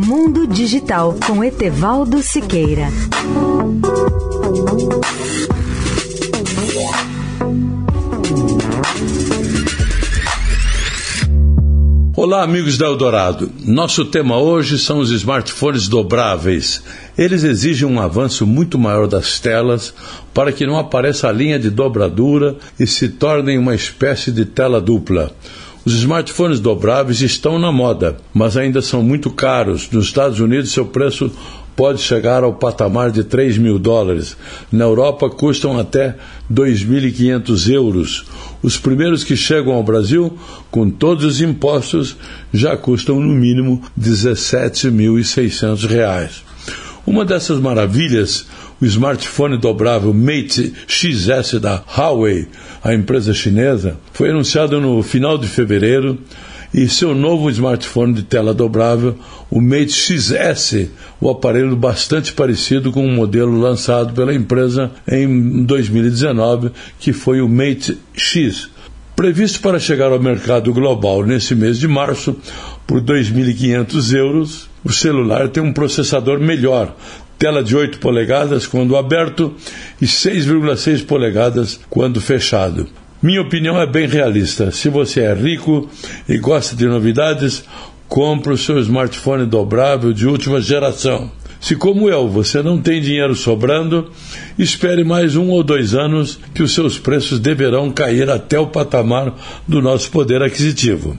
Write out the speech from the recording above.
Mundo Digital com Etevaldo Siqueira. Olá, amigos da Eldorado. Nosso tema hoje são os smartphones dobráveis. Eles exigem um avanço muito maior das telas para que não apareça a linha de dobradura e se tornem uma espécie de tela dupla. Os smartphones dobráveis estão na moda, mas ainda são muito caros. Nos Estados Unidos, seu preço pode chegar ao patamar de 3 mil dólares. Na Europa, custam até 2.500 euros. Os primeiros que chegam ao Brasil, com todos os impostos, já custam no mínimo 17.600 reais. Uma dessas maravilhas, o smartphone dobrável Mate XS da Huawei, a empresa chinesa, foi anunciado no final de fevereiro e seu novo smartphone de tela dobrável, o Mate XS, o aparelho bastante parecido com o um modelo lançado pela empresa em 2019, que foi o Mate X. Previsto para chegar ao mercado global nesse mês de março por 2.500 euros, o celular tem um processador melhor, tela de 8 polegadas quando aberto e 6,6 polegadas quando fechado. Minha opinião é bem realista. Se você é rico e gosta de novidades, compre o seu smartphone dobrável de última geração. Se, como eu, você não tem dinheiro sobrando, espere mais um ou dois anos que os seus preços deverão cair até o patamar do nosso poder aquisitivo.